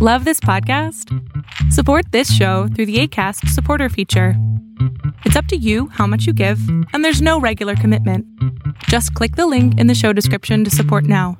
Love this podcast? Support this show through the ACAST supporter feature. It's up to you how much you give, and there's no regular commitment. Just click the link in the show description to support now.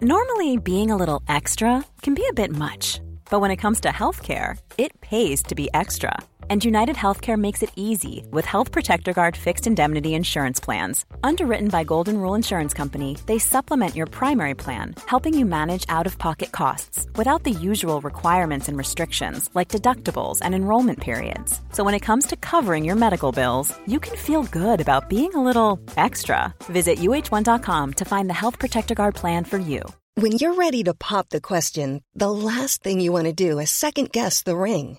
Normally, being a little extra can be a bit much, but when it comes to healthcare, it pays to be extra. And United Healthcare makes it easy with Health Protector Guard fixed indemnity insurance plans. Underwritten by Golden Rule Insurance Company, they supplement your primary plan, helping you manage out of pocket costs without the usual requirements and restrictions like deductibles and enrollment periods. So when it comes to covering your medical bills, you can feel good about being a little extra. Visit uh1.com to find the Health Protector Guard plan for you. When you're ready to pop the question, the last thing you want to do is second guess the ring.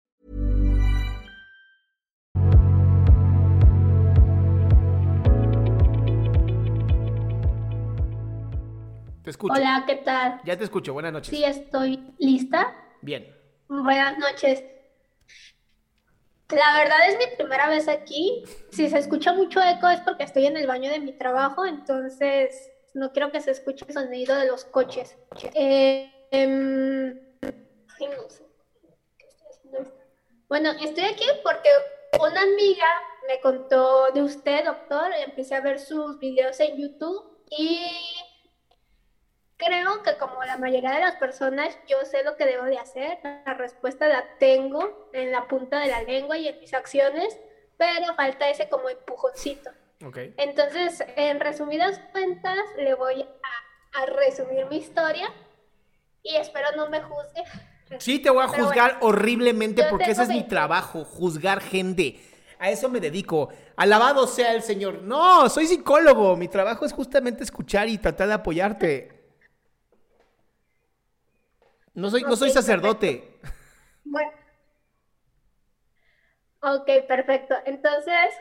Te escucho. Hola, ¿qué tal? Ya te escucho, buenas noches. Sí, estoy lista. Bien. Buenas noches. La verdad es mi primera vez aquí. Si se escucha mucho eco es porque estoy en el baño de mi trabajo, entonces no quiero que se escuche el sonido de los coches. Eh, em. Bueno, estoy aquí porque una amiga me contó de usted, doctor. Empecé a ver sus videos en YouTube y creo que como la mayoría de las personas, yo sé lo que debo de hacer. La respuesta la tengo en la punta de la lengua y en mis acciones, pero falta ese como empujoncito. Ok. Entonces, en resumidas cuentas, le voy a, a resumir mi historia y espero no me juzgue. Sí, te voy a Pero juzgar bueno, horriblemente porque ese es mi 20. trabajo, juzgar gente. A eso me dedico. Alabado sea el Señor. No, soy psicólogo. Mi trabajo es justamente escuchar y tratar de apoyarte. No soy, no soy sacerdote. Bueno. Ok, perfecto. Entonces,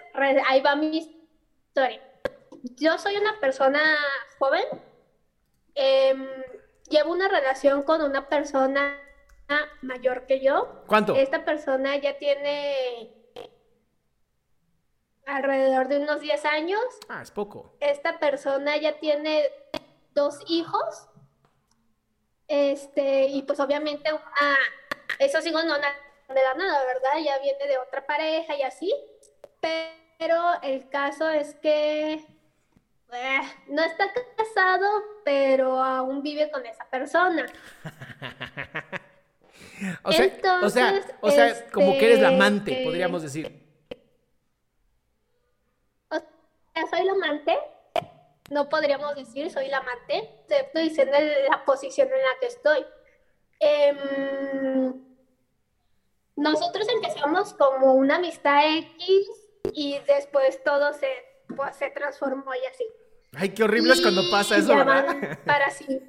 ahí va mi historia. Yo soy una persona joven. em, llevo una relación con una persona mayor que yo. ¿Cuánto? Esta persona ya tiene alrededor de unos 10 años. Ah, es poco. Esta persona ya tiene dos hijos. Este, y pues obviamente una, esos hijos no de la nada, ¿verdad? Ya viene de otra pareja y así. Pero el caso es que eh, no está casado, pero aún vive con esa persona. O sea, o sea, Entonces, o sea, como que eres la este, amante, eh, podríamos decir. O sea, soy la amante. No podríamos decir soy la amante. Te Estoy diciendo en la posición en la que estoy. Em, nosotros empezamos como una amistad X y después todo se, pues, se transformó y así. Ay, qué horrible es cuando Y pasa eso, ¿verdad? para sí.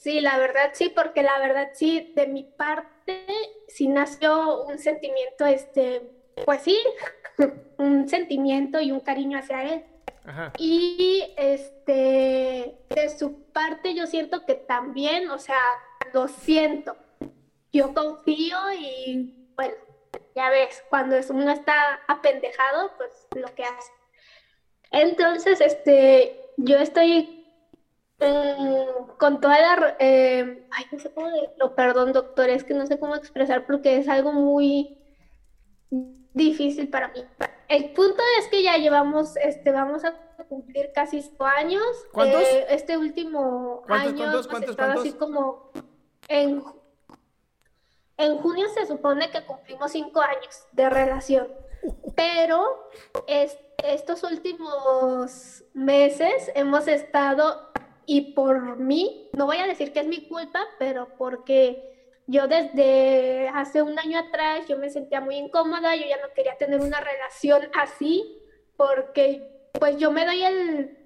Sí, la verdad sí, porque la verdad sí, de mi parte sí nació un sentimiento, este, pues sí, un sentimiento y un cariño hacia él. Y este, de su parte yo siento que también, o sea, lo siento. Yo confío y bueno, ya ves, cuando uno está apendejado, pues lo que hace. Entonces, este, yo estoy mm, con toda la... eh, ay, no sé cómo decirlo, perdón, doctor, es que no sé cómo expresar porque es algo muy difícil para mí. El punto es que ya llevamos, este, vamos a cumplir casi cinco años. ¿Cuántos? Eh, este último ¿Cuántos, año cuántos, hemos cuántos, estado así como en, en junio se supone que cumplimos cinco años de relación, pero es- estos últimos meses hemos estado, y por mí, no voy a decir que es mi culpa, pero porque yo desde hace un año atrás yo me sentía muy incómoda, yo ya no quería tener una relación así, porque pues yo me doy el,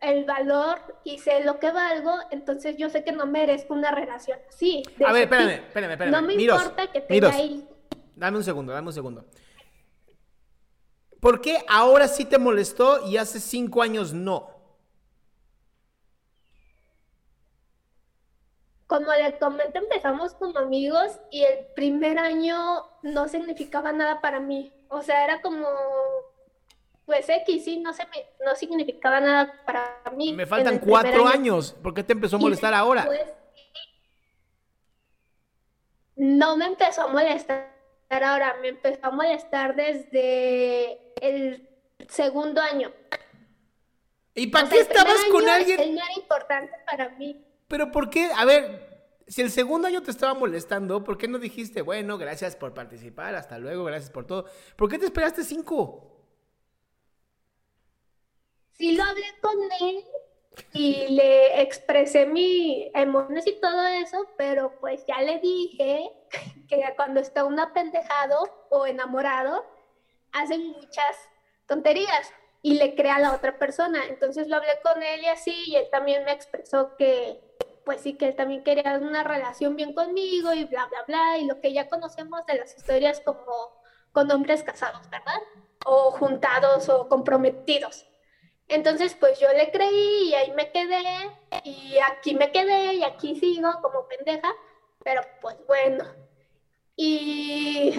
el valor y sé lo que valgo, entonces yo sé que no merezco una relación así. A ver, espérame, espérame, espérame. No me importa que tenga ahí. Dame un segundo, dame un segundo. ¿Por qué ahora sí te molestó y hace cinco años no? Como le comenté, empezamos como amigos y el primer año no significaba nada para mí. O sea, era como pues X, sí, no, se me, no significaba nada para mí. Me faltan cuatro años. ¿Por qué te empezó a molestar ahora? No me empezó a molestar ahora, me empezó a molestar desde el segundo año. ¿Y para qué estabas con alguien? Él no era importante para mí. Pero ¿por qué? A ver, si el segundo año te estaba molestando, ¿por qué no dijiste, bueno, gracias por participar, hasta luego, gracias por todo? ¿Por qué te esperaste cinco? Sí lo hablé con él y le expresé mi emociones y todo eso, pero pues ya le dije que cuando está un apendejado o enamorado, hacen muchas tonterías y le crea a la otra persona. Entonces lo hablé con él y así, y él también me expresó que, pues sí, que él también quería una relación bien conmigo y bla, bla, bla, y lo que ya conocemos de las historias como con hombres casados, ¿verdad? O juntados o comprometidos. Entonces, pues yo le creí y ahí me quedé y aquí me quedé y aquí sigo como pendeja, pero pues bueno. Y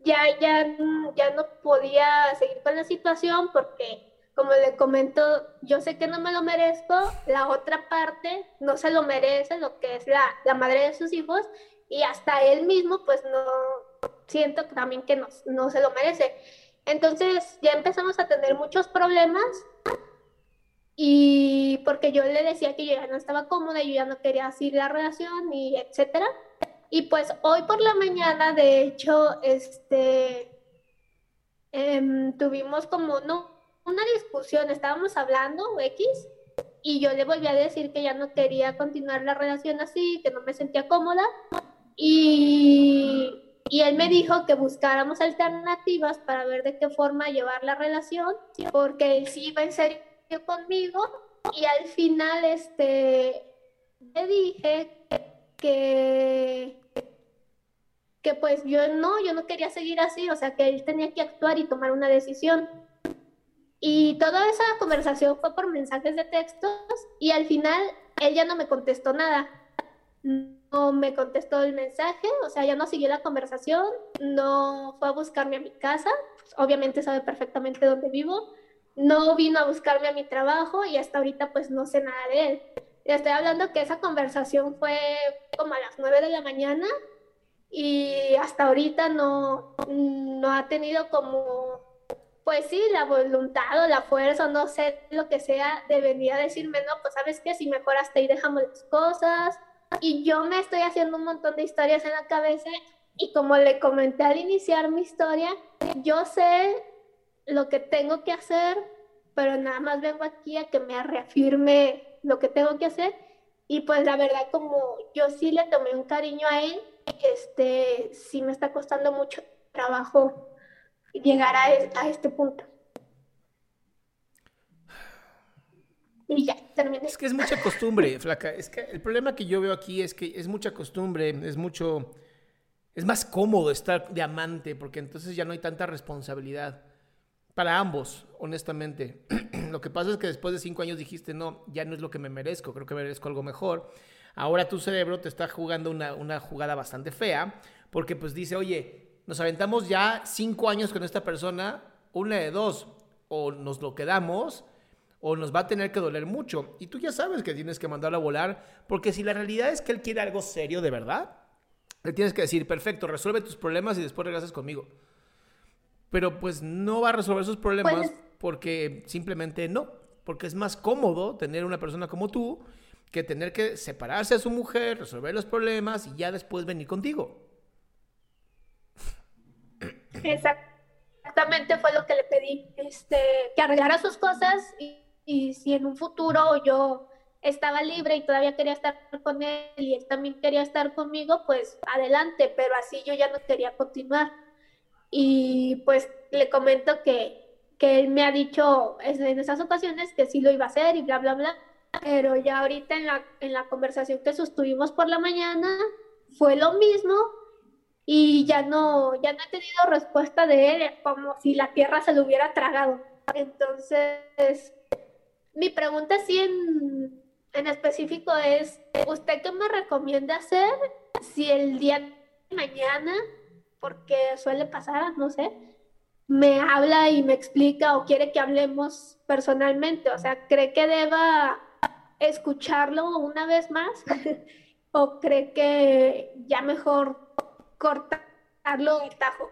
ya, ya, ya no podía seguir con la situación porque, como le comento, yo sé que no me lo merezco, la otra parte no se lo merece, lo que es la, la madre de sus hijos, y hasta él mismo, pues no, siento también que no, no se lo merece. Entonces ya empezamos a tener muchos problemas y porque yo le decía que yo ya no estaba cómoda, yo ya no quería así la relación y etcétera. Y pues hoy por la mañana, de hecho, este, em, tuvimos como no, una discusión, estábamos hablando X y yo le volví a decir que ya no quería continuar la relación así, que no me sentía cómoda y y él me dijo que buscáramos alternativas para ver de qué forma llevar la relación, porque él sí iba en serio conmigo y al final este le dije que que pues yo no, yo no quería seguir así, o sea que él tenía que actuar y tomar una decisión. Y toda esa conversación fue por mensajes de textos y al final él ya no me contestó nada no me contestó el mensaje, o sea, ya no siguió la conversación, no fue a buscarme a mi casa, pues, obviamente sabe perfectamente dónde vivo, no vino a buscarme a mi trabajo y hasta ahorita pues no sé nada de él. Le estoy hablando que esa conversación fue como a las 9 de la mañana y hasta ahorita no, no ha tenido como, pues sí, la voluntad o la fuerza, no sé lo que sea, de venir a decirme, no, pues sabes que si mejor hasta ahí dejamos las cosas, y yo me estoy haciendo un montón de historias en la cabeza y como le comenté al iniciar mi historia, yo sé lo que tengo que hacer, pero nada más vengo aquí a que me reafirme lo que tengo que hacer. Y pues la verdad, como yo sí le tomé un cariño a él, este, sí me está costando mucho trabajo llegar a, a este punto. Y ya, terminé. Es que es mucha costumbre, flaca. Es que el problema que yo veo aquí es que es mucha costumbre, es mucho. Es más cómodo estar de amante, porque entonces ya no hay tanta responsabilidad. Para ambos, honestamente. lo que pasa es que después de cinco años dijiste, no, ya no es lo que me merezco, creo que merezco algo mejor. Ahora tu cerebro te está jugando una, una jugada bastante fea, porque pues dice, oye, nos aventamos ya cinco años con esta persona, una de dos, o nos lo quedamos o nos va a tener que doler mucho. Y tú ya sabes que tienes que mandarlo a volar, porque si la realidad es que él quiere algo serio de verdad, le tienes que decir, perfecto, resuelve tus problemas y después regresas conmigo. Pero pues no va a resolver sus problemas pues porque simplemente no, porque es más cómodo tener una persona como tú que tener que separarse a su mujer, resolver los problemas y ya después venir contigo. Exactamente fue lo que le pedí, este, que arreglara sus cosas y y si en un futuro yo estaba libre y todavía quería estar con él y él también quería estar conmigo, pues adelante, pero así yo ya no quería continuar. Y pues le comento que que él me ha dicho en esas ocasiones que sí lo iba a hacer y bla, bla, bla. Pero ya ahorita en la, en la conversación que sostuvimos por la mañana fue lo mismo y ya no, ya no he tenido respuesta de él, como si la tierra se lo hubiera tragado. Entonces, mi pregunta sí en, en específico es, ¿usted qué me recomienda hacer si el día de mañana, porque suele pasar, no sé, me habla y me explica o quiere que hablemos personalmente? O sea, ¿cree que deba escucharlo una vez más? ¿O cree que ya mejor cortarlo de tajo?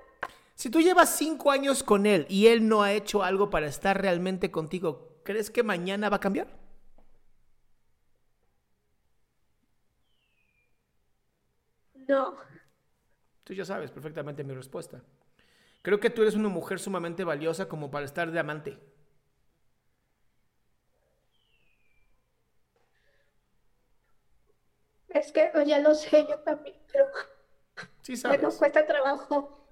Si tú llevas cinco años con él y él no ha hecho algo para estar realmente contigo, ¿crees que mañana va a cambiar? No. Tú ya sabes perfectamente mi respuesta. Creo que tú eres una mujer sumamente valiosa como para estar de amante. Es que ya lo sé yo también, pero sí sabes. bueno, cuesta trabajo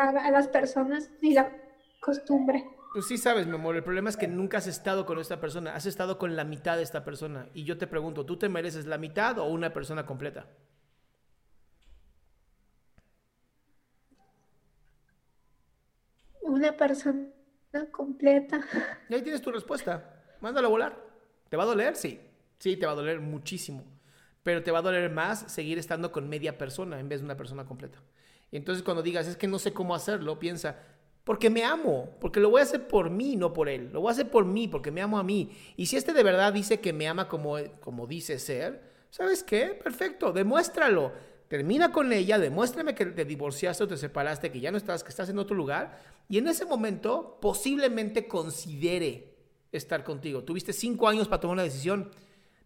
a, a, las personas y la costumbre. Pues sí sabes, mi amor, el problema es que nunca has estado con esta persona, has estado con la mitad de esta persona. Y yo te pregunto, ¿tú te mereces la mitad o una persona completa? Una persona completa. Y ahí tienes tu respuesta. Mándalo a volar. ¿Te va a doler? Sí. Sí, te va a doler muchísimo pero te va a doler más seguir estando con media persona en vez de una persona completa. Y entonces cuando digas, es que no sé cómo hacerlo, piensa, porque me amo, porque lo voy a hacer por mí, no por él. Lo voy a hacer por mí, porque me amo a mí. Y si este de verdad dice que me ama como, como dice ser, ¿sabes qué? Perfecto, demuéstralo. Termina con ella, demuéstrame que te divorciaste o te separaste, que ya no estás, que estás en otro lugar. Y en ese momento posiblemente considere estar contigo. Tuviste cinco años para tomar una decisión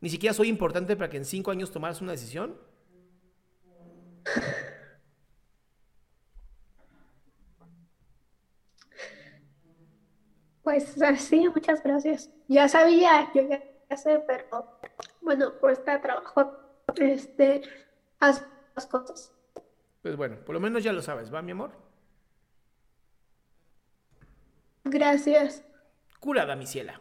ni siquiera soy importante para que en cinco años tomaras una decisión. Pues sí, muchas gracias. Ya sabía, yo ya sé, pero bueno, cuesta trabajo este, hacer las cosas. Pues bueno, por lo menos ya lo sabes, ¿va, mi amor? Gracias. Curada, mi ciela.